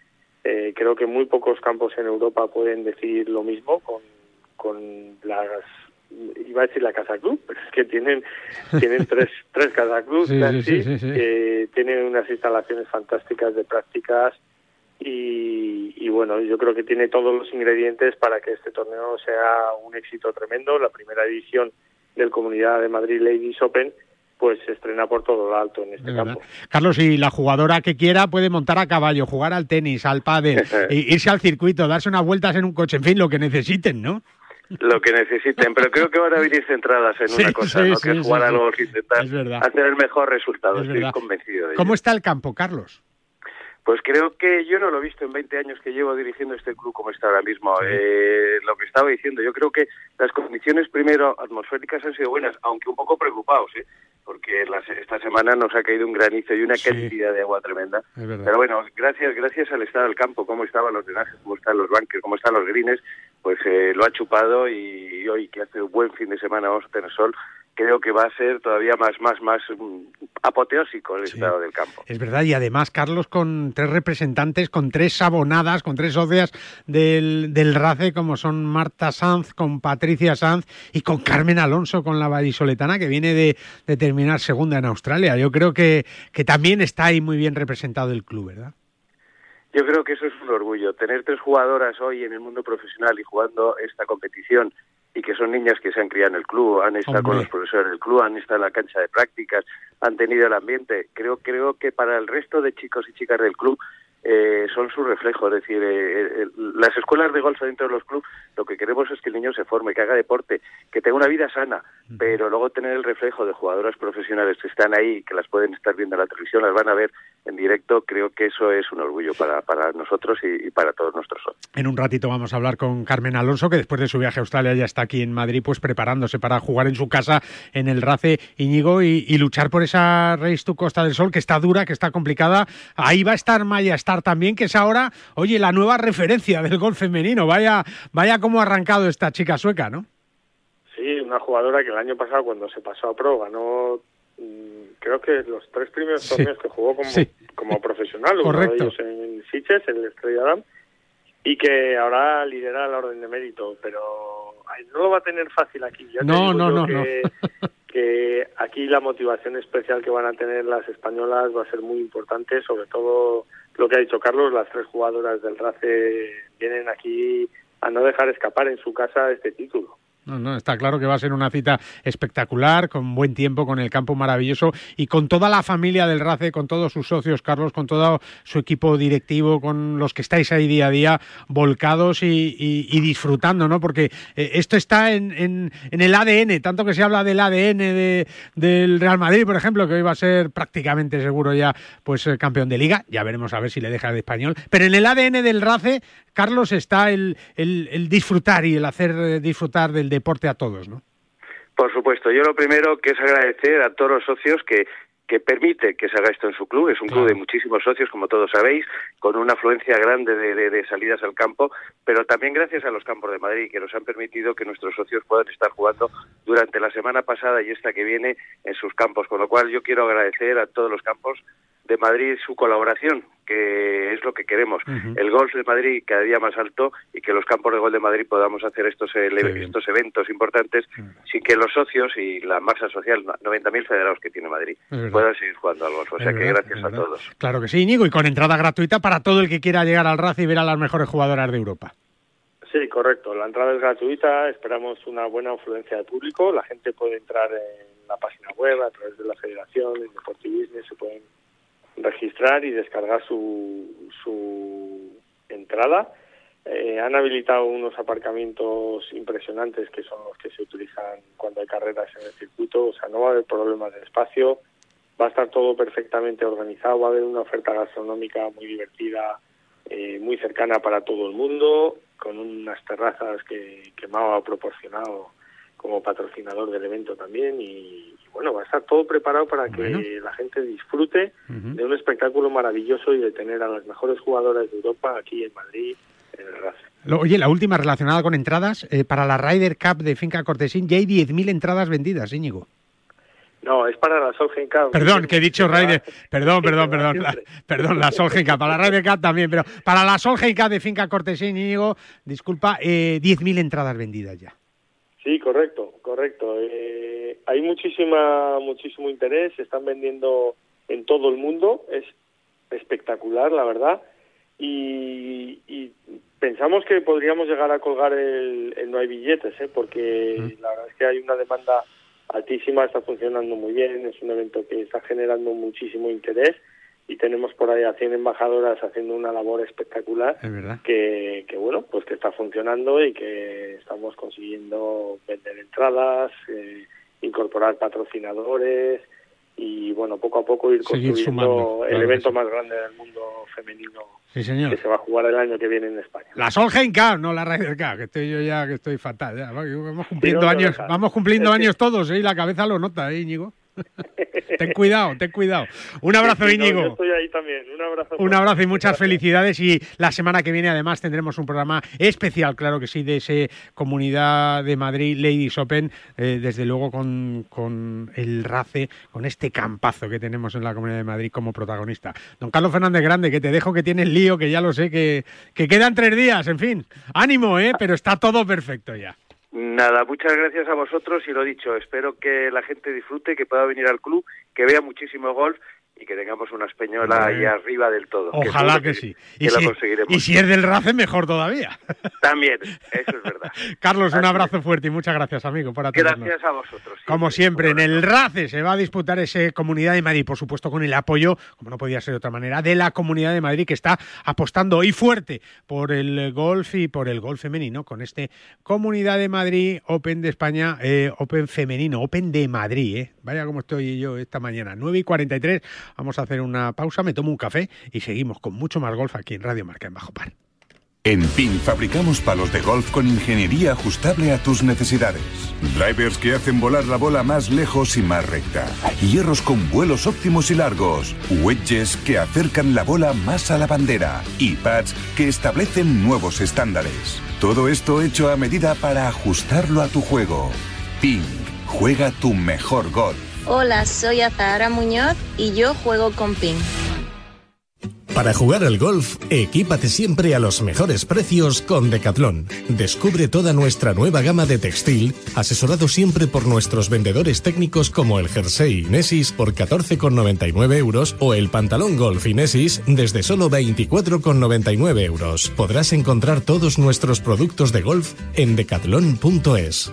Eh, creo que muy pocos campos en Europa pueden decir lo mismo con, con las iba a decir la Casa Club, [LAUGHS] pero es que tienen tienen tres, [LAUGHS] tres Casa Club, tienen unas instalaciones fantásticas de prácticas y, y, bueno, yo creo que tiene todos los ingredientes para que este torneo sea un éxito tremendo. La primera edición del Comunidad de Madrid Ladies Open pues se estrena por todo lo alto en este campo. Carlos, y la jugadora que quiera puede montar a caballo, jugar al tenis, al pádel, [LAUGHS] irse al circuito, darse unas vueltas en un coche, en fin, lo que necesiten, ¿no? lo que necesiten, pero creo que van a venir centradas en [LAUGHS] una cosa, ¿no? que es jugar a los intentar hacer el mejor resultado, estoy convencido de ¿Cómo está el campo, Carlos? Pues creo que yo no lo he visto en 20 años que llevo dirigiendo este club como está ahora mismo. Eh, lo que estaba diciendo, yo creo que las condiciones primero atmosféricas han sido buenas, aunque un poco preocupados, ¿eh? porque esta semana nos ha caído un granizo y una cantidad de agua tremenda. Pero bueno, gracias gracias al estado del campo, cómo estaban los drenajes, cómo están los banques, cómo están los greens, pues eh, lo ha chupado y, hoy que hace un buen fin de semana vamos a tener sol, creo que va a ser todavía más, más, más mm, apoteósico el estado del campo. Es verdad, y además, Carlos, con tres representantes, con tres abonadas, con tres socias del, del RACE, como son Marta Sanz, con Patricia Sanz y con Carmen Alonso, con la vallisoletana, que viene de, de terminar segunda en Australia. Yo creo que, que también está ahí muy bien representado el club, ¿verdad? Yo creo que eso es un orgullo. Tener tres jugadoras hoy en el mundo profesional y jugando esta competición y que son niñas que se han criado en el club, han estado con los profesores del club, han estado en la cancha de prácticas, han tenido el ambiente. Creo, creo que para el resto de chicos y chicas del club eh, son su reflejo. Es decir, eh, eh, las escuelas de golf dentro de los clubes, lo que queremos es que el niño se forme, que haga deporte, que tenga una vida sana, pero luego tener el reflejo de jugadoras profesionales que están ahí, que las pueden estar viendo en la televisión, las van a ver en directo, creo que eso es un orgullo para, para nosotros y, para todos nuestros socios. En un ratito vamos a hablar con Carmen Alonso, que después de su viaje a Australia ya está aquí en Madrid, pues preparándose para jugar en su casa en el RACE Íñigo y, y luchar por esa Race to Costa del Sol, que está dura, que está complicada. Ahí va a estar Maya También, que es ahora, oye, la nueva referencia del golf femenino. Vaya, vaya cómo ha arrancado esta chica sueca, ¿no? Sí, una jugadora que el año pasado cuando se pasó a pro ganó mm, creo que los tres primeros torneos que jugó como, como profesional, Correcto. uno en Siches, en el Estrella Damm, y que ahora lidera la orden de mérito, pero no lo va a tener fácil aquí. Ya no, no, no, que, [LAUGHS] que aquí la motivación especial que van a tener las españolas va a ser muy importante, sobre todo lo que ha dicho Carlos, las tres jugadoras del RACE vienen aquí a no dejar escapar en su casa este título. No, está claro que va a ser una cita espectacular, con buen tiempo, con el campo maravilloso y con toda la familia del RACE, con todos sus socios, Carlos, con todo su equipo directivo, con los que estáis ahí día a día volcados y, disfrutando, ¿no? Porque eh, esto está en, el ADN, tanto que se habla del ADN de, del Real Madrid, por ejemplo, que hoy va a ser prácticamente seguro ya pues eh, campeón de liga, ya veremos a ver si le deja de español, pero en el ADN del RACE, Carlos, está el, el disfrutar y el hacer eh, disfrutar del deporte a todos, ¿no? Por supuesto, yo lo primero que es agradecer a todos los socios que que permite que se haga esto en su club. Es un club de muchísimos socios, como todos sabéis, con una afluencia grande de, de, salidas al campo, pero también gracias a los campos de Madrid, que nos han permitido que nuestros socios puedan estar jugando durante la semana pasada y esta que viene en sus campos. Con lo cual yo quiero agradecer a todos los campos de Madrid su colaboración, que es lo que queremos. El golf de Madrid cada día más alto y que los campos de gol de Madrid podamos hacer estos, estos eventos importantes sin que los socios y la masa social, 90.000 federados que tiene Madrid, puedan seguir jugando al golf. O sea que gracias a todos. Claro que sí, Íñigo, y con entrada gratuita para todo el que quiera llegar al RAC y ver a las mejores jugadoras de Europa. Sí, correcto. La entrada es gratuita, esperamos una buena influencia de público. La gente puede entrar en la página web a través de la federación, en Deportivismo, se pueden registrar y descargar su, su entrada. Eh, han habilitado unos aparcamientos impresionantes que son los que se utilizan cuando hay carreras en el circuito, o sea, no va a haber problemas de espacio, va a estar todo perfectamente organizado, va a haber una oferta gastronómica muy divertida, eh, muy cercana para todo el mundo, con unas terrazas que, que Mao ha proporcionado como patrocinador del evento también y, bueno, va a estar todo preparado para que la gente disfrute de un espectáculo maravilloso y de tener a las mejores jugadoras de Europa aquí en Madrid, en el RAS. Oye, la última relacionada con entradas, eh, para la Ryder Cup de Finca Cortesín ya hay 10.000 entradas vendidas, Íñigo. No, es para la Solgen Cup. Perdón, que he dicho Ryder. Perdón, perdón, perdón. La, perdón, la Solgen Cup. Para la Ryder Cup también, pero para la Solgen Cup de Finca Cortesín, Íñigo, disculpa, eh, 10.000 entradas vendidas ya. Sí, correcto, correcto. Eh, hay muchísima, muchísimo interés, se están vendiendo en todo el mundo, es espectacular, la verdad, y, pensamos que podríamos llegar a colgar el, no hay billetes, ¿eh? porque la verdad es que hay una demanda altísima, está funcionando muy bien, es un evento que está generando muchísimo interés y tenemos por ahí a 100 embajadoras haciendo una labor espectacular que, que, bueno pues que está funcionando y que estamos consiguiendo vender entradas eh, incorporar patrocinadores y bueno poco a poco ir construyendo el evento más grande del mundo femenino que se va a jugar el año que viene en España. La Solheim Cup no la Ryder Cup que estoy yo ya que estoy fatal vamos cumpliendo años vamos cumpliendo años todos ¿eh? y la cabeza lo nota ¿eh, Íñigo ten cuidado, ten cuidado. Un abrazo, Íñigo. estoy ahí también. Un abrazo. Un abrazo y muchas felicidades. Y la semana que viene, además, tendremos un programa especial, claro que sí, de ese Comunidad de Madrid Ladies Open, eh, desde luego con, con el RACE, con este campazo que tenemos en la Comunidad de Madrid como protagonista. Don Carlos Fernández Grande, que te dejo que tienes lío, que ya lo sé, que, que quedan tres días, en fin. Ánimo, ¿eh? Pero está todo perfecto ya. Nada, muchas gracias a vosotros y lo dicho, espero que la gente disfrute, que pueda venir al club, que vea muchísimo golf y que tengamos una española ahí arriba del todo. Ojalá que, sí. y, si, y si es del RACE, mejor todavía. [LAUGHS] También, eso es verdad. [LAUGHS] Carlos, un abrazo fuerte y muchas gracias, amigo, por atendernos. Gracias a vosotros. Como siempre, en el RACE se va a disputar ese Comunidad de Madrid, por supuesto con el apoyo, como no podía ser de otra manera, de la Comunidad de Madrid que está apostando hoy fuerte por el golf y por el golf femenino, con este Comunidad de Madrid Open de España, eh, Open femenino, Open de Madrid, eh. Vaya como estoy yo esta mañana, 9 y 43 Vamos a hacer una pausa, me tomo un café y seguimos con mucho más golf aquí en Radio Marca en Bajo Par. En PIN fabricamos palos de golf con ingeniería ajustable a tus necesidades. Drivers que hacen volar la bola más lejos y más recta. Hierros con vuelos óptimos y largos. Wedges que acercan la bola más a la bandera. Y pads que establecen nuevos estándares. Todo esto hecho a medida para ajustarlo a tu juego. PIN. Juega tu mejor golf. Hola, soy Azahara Muñoz y yo juego con PIN. Para jugar al golf, equípate siempre a los mejores precios con Decathlon. Descubre toda nuestra nueva gama de textil, asesorado siempre por nuestros vendedores técnicos como el jersey Inesis por 14,99 euros o el pantalón golf Inesis desde solo 24,99 euros. Podrás encontrar todos nuestros productos de golf en decathlon.es.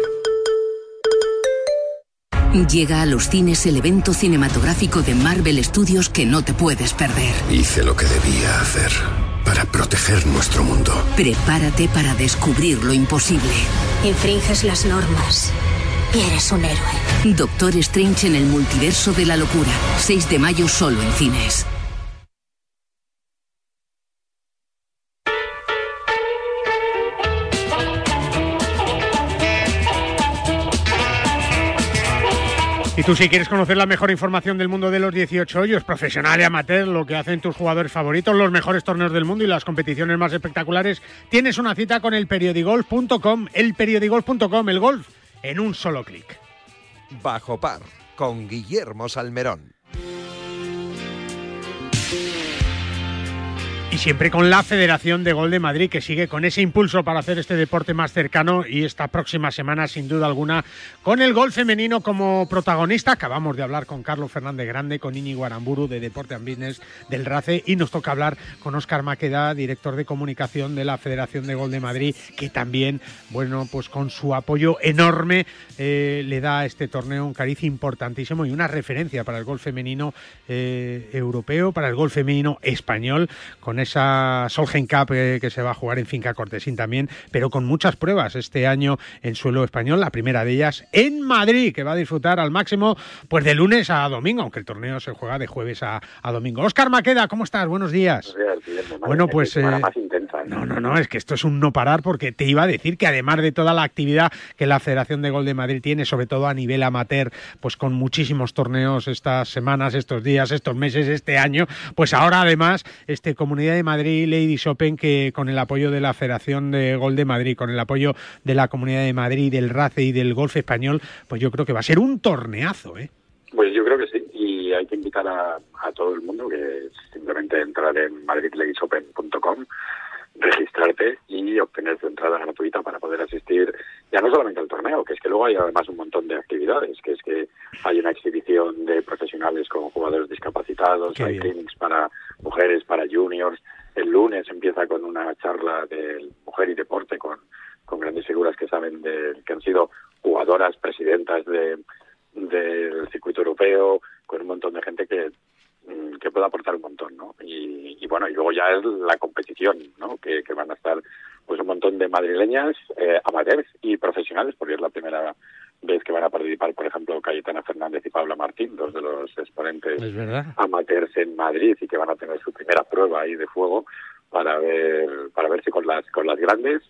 Llega a los cines el evento cinematográfico de Marvel Studios que no te puedes perder. Hice lo que debía hacer para proteger nuestro mundo. Prepárate para descubrir lo imposible. Infringes las normas y eres un héroe. Doctor Strange en el multiverso de la locura. 6 de mayo solo en cines. Y tú si quieres conocer la mejor información del mundo de los 18 hoyos, profesional y amateur, lo que hacen tus jugadores favoritos, los mejores torneos del mundo y las competiciones más espectaculares, tienes una cita con el periodigolf.com, el periodigolf.com, el golf en un solo clic. Bajo par con Guillermo Salmerón. Siempre con la Federación de Gol de Madrid, que sigue con ese impulso para hacer este deporte más cercano y esta próxima semana, sin duda alguna, con el gol femenino como protagonista. Acabamos de hablar con Carlos Fernández Grande, con Iñigo Aramburu de Deporte and Business del RACE y nos toca hablar con Óscar Maqueda, director de comunicación de la Federación de Gol de Madrid, que también, bueno, pues con su apoyo enorme eh, le da a este torneo un cariz importantísimo y una referencia para el gol femenino eh, europeo, para el gol femenino español, con esa Solheim Cup eh, que se va a jugar en Finca Cortesín también, pero con muchas pruebas este año en suelo español, la primera de ellas en Madrid, que va a disfrutar al máximo pues de lunes a domingo, aunque el torneo se juega de jueves a, a domingo. Óscar Maqueda, ¿cómo estás? Buenos días. Buenos días Guillermo. Bueno, pues... Eh, más intensa, no, no, no, es que esto es un no parar porque te iba a decir que además de toda la actividad que la Federación de Gol de Madrid tiene, sobre todo a nivel amateur, pues con muchísimos torneos estas semanas, estos días, estos meses, este año, pues ahora además este Comunidad Madrid Ladies Open que con el apoyo de la Federación de Gol de Madrid, con el apoyo de la Comunidad de Madrid, del RACE y del golf español, pues yo creo que va a ser un torneazo, ¿eh? Pues yo creo que sí, y hay que invitar a, a todo el mundo que simplemente entrar en madridladiesopen.com registrarte y obtener tu entrada gratuita para poder asistir ya no solamente al torneo, que es que luego hay además un montón de actividades, que es que hay una exhibición de profesionales con jugadores discapacitados, Qué hay bien. clinics para mujeres, para juniors, el lunes empieza con una charla de mujer y deporte con, con grandes figuras que saben de, que han sido jugadoras, presidentas de del circuito europeo, con un montón de gente que que puede aportar un montón, ¿no? Y, y bueno, y luego ya es la competición, ¿no? Que, que van a estar pues un montón de madrileñas, eh, amateurs y profesionales, porque es la primera vez que van a participar, por ejemplo, Cayetana Fernández y Paula Martín, dos de los exponentes amateurs en Madrid y que van a tener su primera prueba ahí de fuego para ver para verse con las con las grandes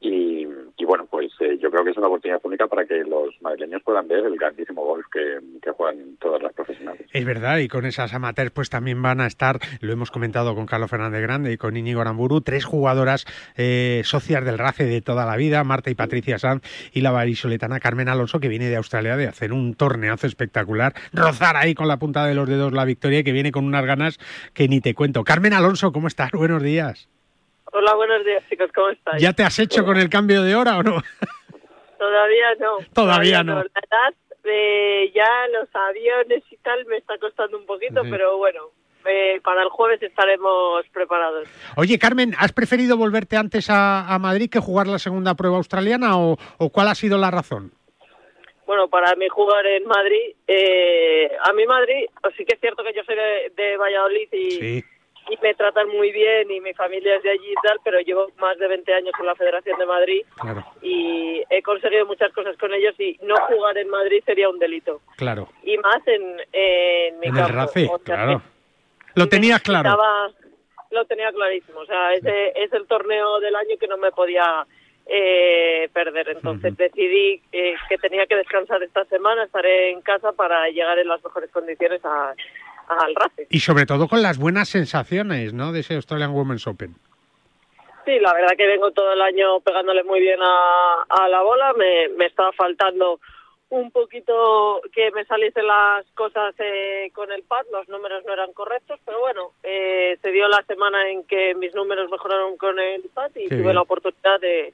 y, y bueno pues eh, yo creo que es una oportunidad única para que los madrileños puedan ver el grandísimo golf que, juegan todas las profesionales Es verdad, y con esas amateurs pues también van a estar, lo hemos comentado con Carlos Fernández Grande y con Íñigo Aramburu, tres jugadoras eh, socias del RACE de toda la vida, Marta y Patricia Sanz y la varisoletana Carmen Alonso, que viene de Australia de hacer un torneazo espectacular, rozar ahí con la punta de los dedos la victoria, que viene con unas ganas que ni te cuento. Carmen Alonso, ¿cómo estás? Buenos días. Hola, buenos días chicos, ¿cómo estáis? ¿Ya te has hecho con el cambio de hora o no? [LAUGHS] Todavía no. [LAUGHS] Todavía, no. Eh, ya los aviones y tal me está costando un poquito, pero bueno, eh, para el jueves estaremos preparados. Oye, Carmen, ¿has preferido volverte antes a, Madrid que jugar la segunda prueba australiana o, cuál ha sido la razón? Bueno, para mí jugar en Madrid, eh, a mí Madrid, sí que es cierto que yo soy de, Valladolid y, y me tratan muy bien y mi familia es de allí y tal, pero llevo más de 20 años con la Federación de Madrid y he conseguido muchas cosas con ellos y no jugar en Madrid sería un delito. Claro. Y más en, en mi en el RACE, claro. Lo tenías claro. lo tenía clarísimo, o sea, ese es el torneo del año que no me podía eh, perder. Entonces decidí eh, que tenía que descansar esta semana, estaré en casa para llegar en las mejores condiciones a, al RACE. Y sobre todo con las buenas sensaciones, ¿no? De ese Australian Women's Open. Sí, la verdad que vengo todo el año pegándole muy bien a, a la bola. Me, me estaba faltando un poquito que me saliesen las cosas eh, con el pad, los números no eran correctos, pero bueno, eh, se dio la semana en que mis números mejoraron con el pad y tuve la oportunidad de,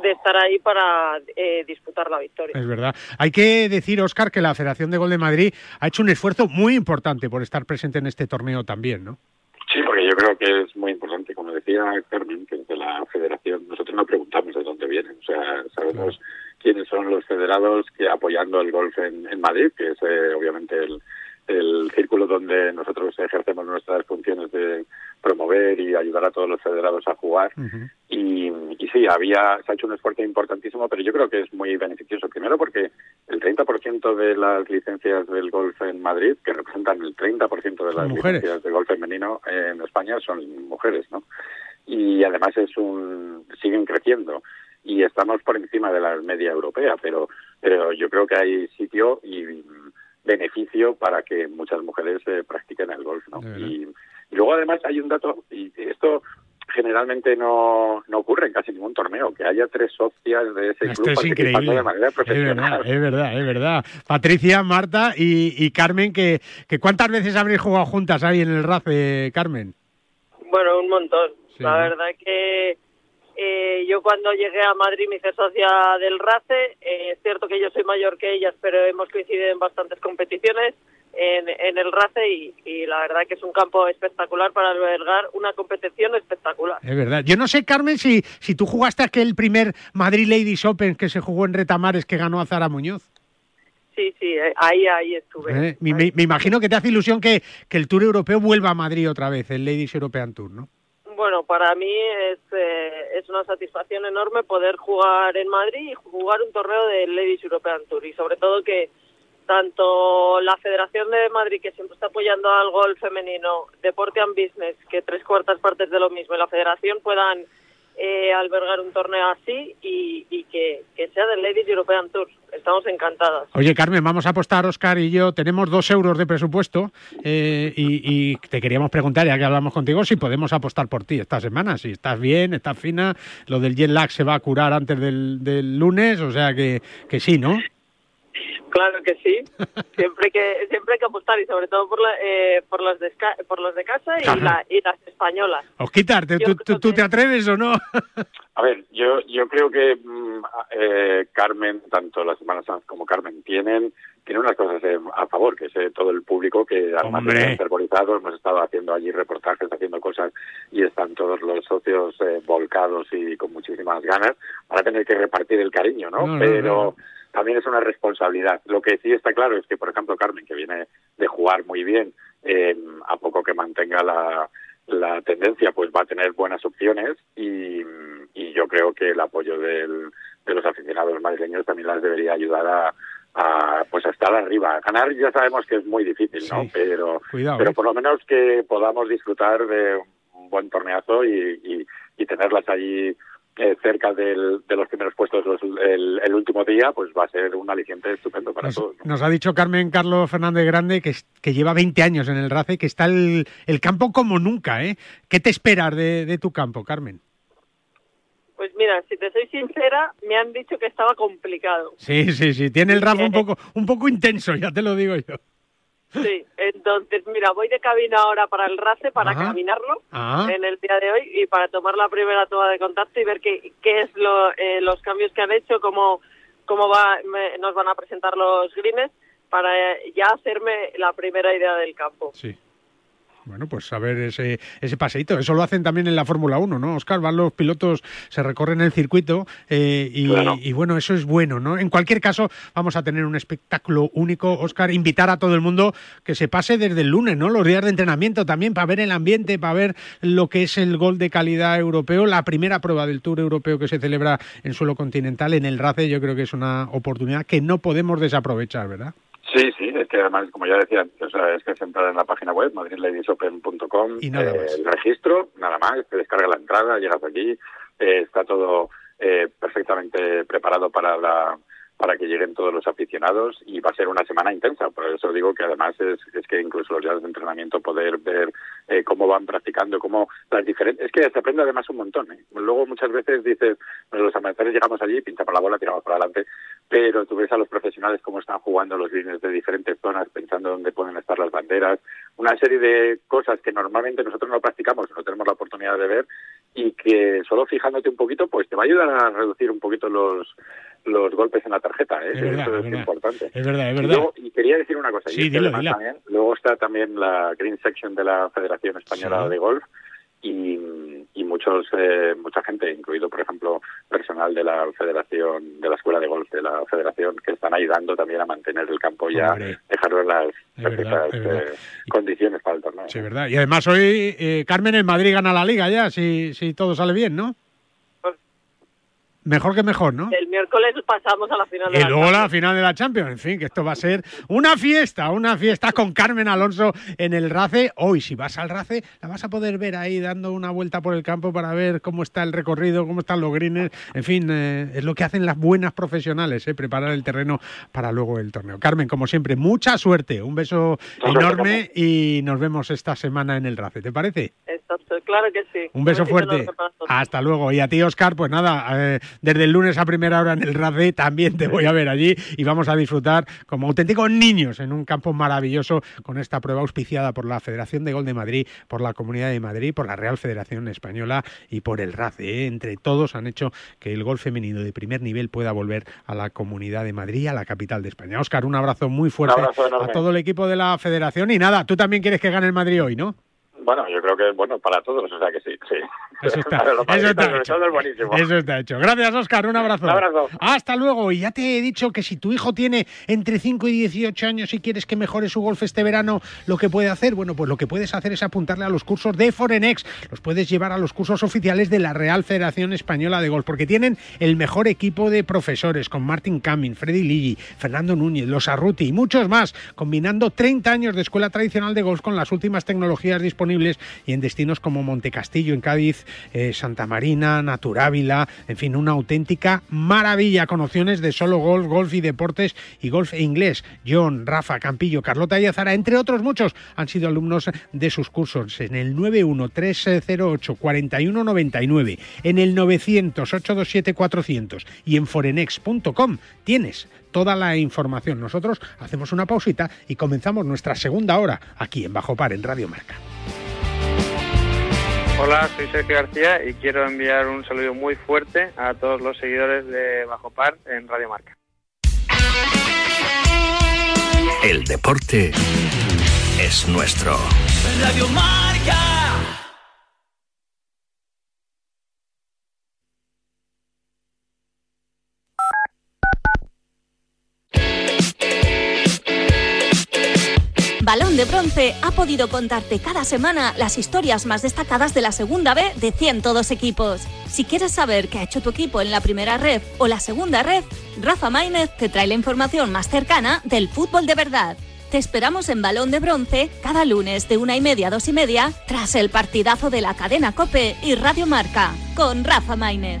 de estar ahí para eh, disputar la victoria. Es verdad. Hay que decir, Óscar, que la Federación de Gol de Madrid ha hecho un esfuerzo muy importante por estar presente en este torneo también, ¿no? Sí, porque yo creo que es muy importante, como decía Carmen, que de la federación nosotros no preguntamos de dónde vienen, o sea, sabemos quiénes son los federados que apoyando el golf en, Madrid, que es eh, obviamente el, el círculo donde nosotros ejercemos nuestras funciones de promover y ayudar a todos los federados a jugar. y, y, sí, había, se ha hecho un esfuerzo importantísimo, pero yo creo que es muy beneficioso. Primero porque el 30% de las licencias del golf en Madrid, que representan el 30% de las licencias de golf femenino en España, son mujeres, ¿no? Y además es un siguen creciendo y estamos por encima de la media europea, pero pero yo creo que hay sitio y beneficio para que muchas mujeres eh, practiquen el golf, ¿no? Y, luego además hay un dato, y esto generalmente no, no ocurre en casi ningún torneo, que haya tres socias de ese club participando de manera profesional. Es verdad, es verdad, Patricia, Marta y, Carmen, que, que ¿cuántas veces habréis jugado juntas ahí en el RACE, Carmen? Bueno, un montón. La verdad que eh, yo cuando llegué a Madrid me hice socia del RACE. Eh, es cierto que yo soy mayor que ellas, pero hemos coincidido en bastantes competiciones en, en el RACE y, la verdad que es un campo espectacular para albergar una competición espectacular. Es verdad. Yo no sé, Carmen, si, si tú jugaste aquel primer Madrid Ladies Open que se jugó en Retamares que ganó a Zara Muñoz. Sí, sí, eh, ahí, ahí estuve. Me, me, imagino que te hace ilusión que, que el Tour Europeo vuelva a Madrid otra vez, el Ladies European Tour, ¿no? Bueno, para mí es, eh, es una satisfacción enorme poder jugar en Madrid y jugar un torneo de Ladies European Tour. Y sobre todo que tanto la Federación de Madrid, que siempre está apoyando al golf femenino, Deporte and Business, que tres cuartas partes de lo mismo, y la Federación puedan eh, albergar un torneo así y, que, sea del Ladies European Tour. Estamos encantadas. Oye, Carmen, vamos a apostar, Oscar y yo. Tenemos dos euros de presupuesto eh, y, te queríamos preguntar, ya que hablamos contigo, si podemos apostar por ti esta semana. Si estás bien, estás fina, lo del jet lag se va a curar antes del, del lunes, o sea que, que sí, ¿no? Claro que sí, [LAUGHS] siempre que siempre hay que apostar y sobre todo por, la, eh, por los de por los de casa y, la, y las españolas. Osquitar, ¿tú, tú, te atreves o no? A ver, yo yo creo que mm, eh, Carmen, tanto las hermanas como Carmen tienen tienen unas cosas eh, a favor, que es todo el público que además de hemos estado haciendo allí reportajes, haciendo cosas y están todos los socios volcados y con muchísimas ganas. para tener que repartir el cariño, ¿no? Pero también es una responsabilidad. Lo que sí está claro es que, por ejemplo, Carmen, que viene de jugar muy bien, eh, a poco que mantenga la, la tendencia, pues va a tener buenas opciones y, y yo creo que el apoyo del, de los aficionados madrileños también las debería ayudar a, a, pues a estar arriba. Ganar ya sabemos que es muy difícil, ¿no? Pero, pero ¿eh? por lo menos que podamos disfrutar de un buen torneazo y, y, y tenerlas allí eh, cerca del, de los primeros puestos el, último día, pues va a ser un aliciente estupendo para todos. Nos ha dicho Carmen Carlos Fernández Grande que, que lleva 20 años en el RACE, que está el, el campo como nunca. ¿eh? ¿Qué te esperas de, de tu campo, Carmen? Pues mira, si te soy sincera, me han dicho que estaba complicado. Sí, sí, sí, tiene el RAF un poco, un poco intenso, ya te lo digo yo. Sí, entonces, mira, voy de cabina ahora para el RACE para caminarlo ah. en el día de hoy y para tomar la primera toma de contacto y ver qué, qué es lo, eh, los cambios que han hecho, cómo, cómo va, nos van a presentar los greens para ya hacerme la primera idea del campo. Sí. Bueno, pues a ver ese, ese paseíto. Eso lo hacen también en la Fórmula 1, ¿no? Oscar, van los pilotos, se recorren el circuito eh, y, bueno, eso es bueno, ¿no? En cualquier caso, vamos a tener un espectáculo único. Oscar, invitar a todo el mundo que se pase desde el lunes, ¿no? Los días de entrenamiento también, para ver el ambiente, para ver lo que es el gol de calidad europeo. La primera prueba del Tour Europeo que se celebra en suelo continental, en el RACE, yo creo que es una oportunidad que no podemos desaprovechar, ¿verdad? Sí, sí, es que además, como ya decía, o sea, es que se entra en la página web, madridladiesopen.com, eh, el registro, nada más, te descarga la entrada, llegas aquí, eh, está todo eh, perfectamente preparado para la para que lleguen todos los aficionados y va a ser una semana intensa. Por eso digo que además es, es que incluso los días de entrenamiento poder ver eh, cómo van practicando, cómo las diferentes... Es que se aprende además un montón. ¿eh? Luego muchas veces dices, los amateurs llegamos allí, pinchamos la bola, tiramos para adelante, pero tú ves a los profesionales cómo están jugando los líneas de diferentes zonas, pensando dónde pueden estar las banderas, una serie de cosas que normalmente nosotros no practicamos, no tenemos la oportunidad de ver y que solo fijándote un poquito, pues te va a ayudar a reducir un poquito los los golpes en la tarjeta, ¿eh? eso es, importante. Es verdad, es verdad. Y, quería decir una cosa, sí, También, luego está también la Green Section de la Federación Española de Golf y, y muchos eh, mucha gente, incluido por ejemplo personal de la Federación, de la Escuela de Golf de la Federación, que están ayudando también a mantener el campo ya, dejarlo en las eh, condiciones para el torneo. Sí, verdad. Y además hoy eh, Carmen en Madrid gana la liga ya, si, si todo sale bien, ¿no? Mejor que mejor, ¿no? El miércoles pasamos a la final de y la luego la final de la Champions. En fin, que esto va a ser una fiesta, una fiesta con Carmen Alonso en el RACE. Hoy, si vas al RACE, la vas a poder ver ahí dando una vuelta por el campo para ver cómo está el recorrido, cómo están los greens. En fin, eh, es lo que hacen las buenas profesionales, eh, preparar el terreno para luego el torneo. Carmen, como siempre, mucha suerte. Un beso enorme y nos vemos esta semana en el RACE. ¿Te parece? Exacto, claro que sí. Un beso fuerte. Hasta luego. Y a ti, Oscar, pues nada. Eh, desde el lunes a primera hora en el RACE también te voy a ver allí y vamos a disfrutar como auténticos niños en un campo maravilloso con esta prueba auspiciada por la Federación de Gol de Madrid, por la Comunidad de Madrid, por la Real Federación Española y por el RACE. ¿eh? Entre todos han hecho que el gol femenino de primer nivel pueda volver a la Comunidad de Madrid, a la capital de España. Óscar, un abrazo muy fuerte a todo el equipo de la Federación y nada, tú también quieres que gane el Madrid hoy, ¿no? Bueno, yo creo que bueno para todos, o sea que sí, sí. Eso [LAUGHS] está, eso está hecho. Eso está hecho. Gracias, Oscar. Un abrazo. Un abrazo. Hasta luego. Y ya te he dicho que si tu hijo tiene entre 5 y 18 años y quieres que mejore su golf este verano, lo que puede hacer, bueno, pues lo que puedes hacer es apuntarle a los cursos de Forenex. Los puedes llevar a los cursos oficiales de la Real Federación Española de Golf, porque tienen el mejor equipo de profesores, con Martin Camin, Freddy Ligi, Fernando Núñez, Los Arruti y muchos más, combinando 30 años de escuela tradicional de golf con las últimas tecnologías disponibles y en destinos como Montecastillo, en Cádiz, eh, Santa Marina, Naturávila, en fin, una auténtica maravilla con opciones de solo golf, golf y deportes y golf e inglés. John, Rafa, Campillo, Carlota y Azara, entre otros muchos, han sido alumnos de sus cursos en el 913084199, en el 900 y en forenex.com tienes toda la información. Nosotros hacemos una pausita y comenzamos nuestra segunda hora aquí en Bajo Par en Radio Marca. Hola, soy Sergio García y quiero enviar un saludo muy fuerte a todos los seguidores de Bajo Par en Radio Marca. El deporte es nuestro. Radio Marca. De Bronce ha podido contarte cada semana las historias más destacadas de la segunda B de 102 equipos. Si quieres saber qué ha hecho tu equipo en la primera red o la segunda red, Rafa Maínez te trae la información más cercana del fútbol de verdad. Te esperamos en Balón de Bronce cada lunes de una y media a dos y media tras el partidazo de la cadena Cope y Radio Marca con Rafa Maínez.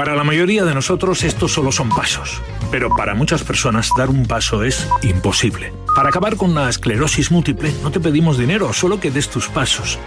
Para la mayoría de nosotros estos solo son pasos, pero para muchas personas dar un paso es imposible. Para acabar con la esclerosis múltiple no te pedimos dinero, solo que des tus pasos.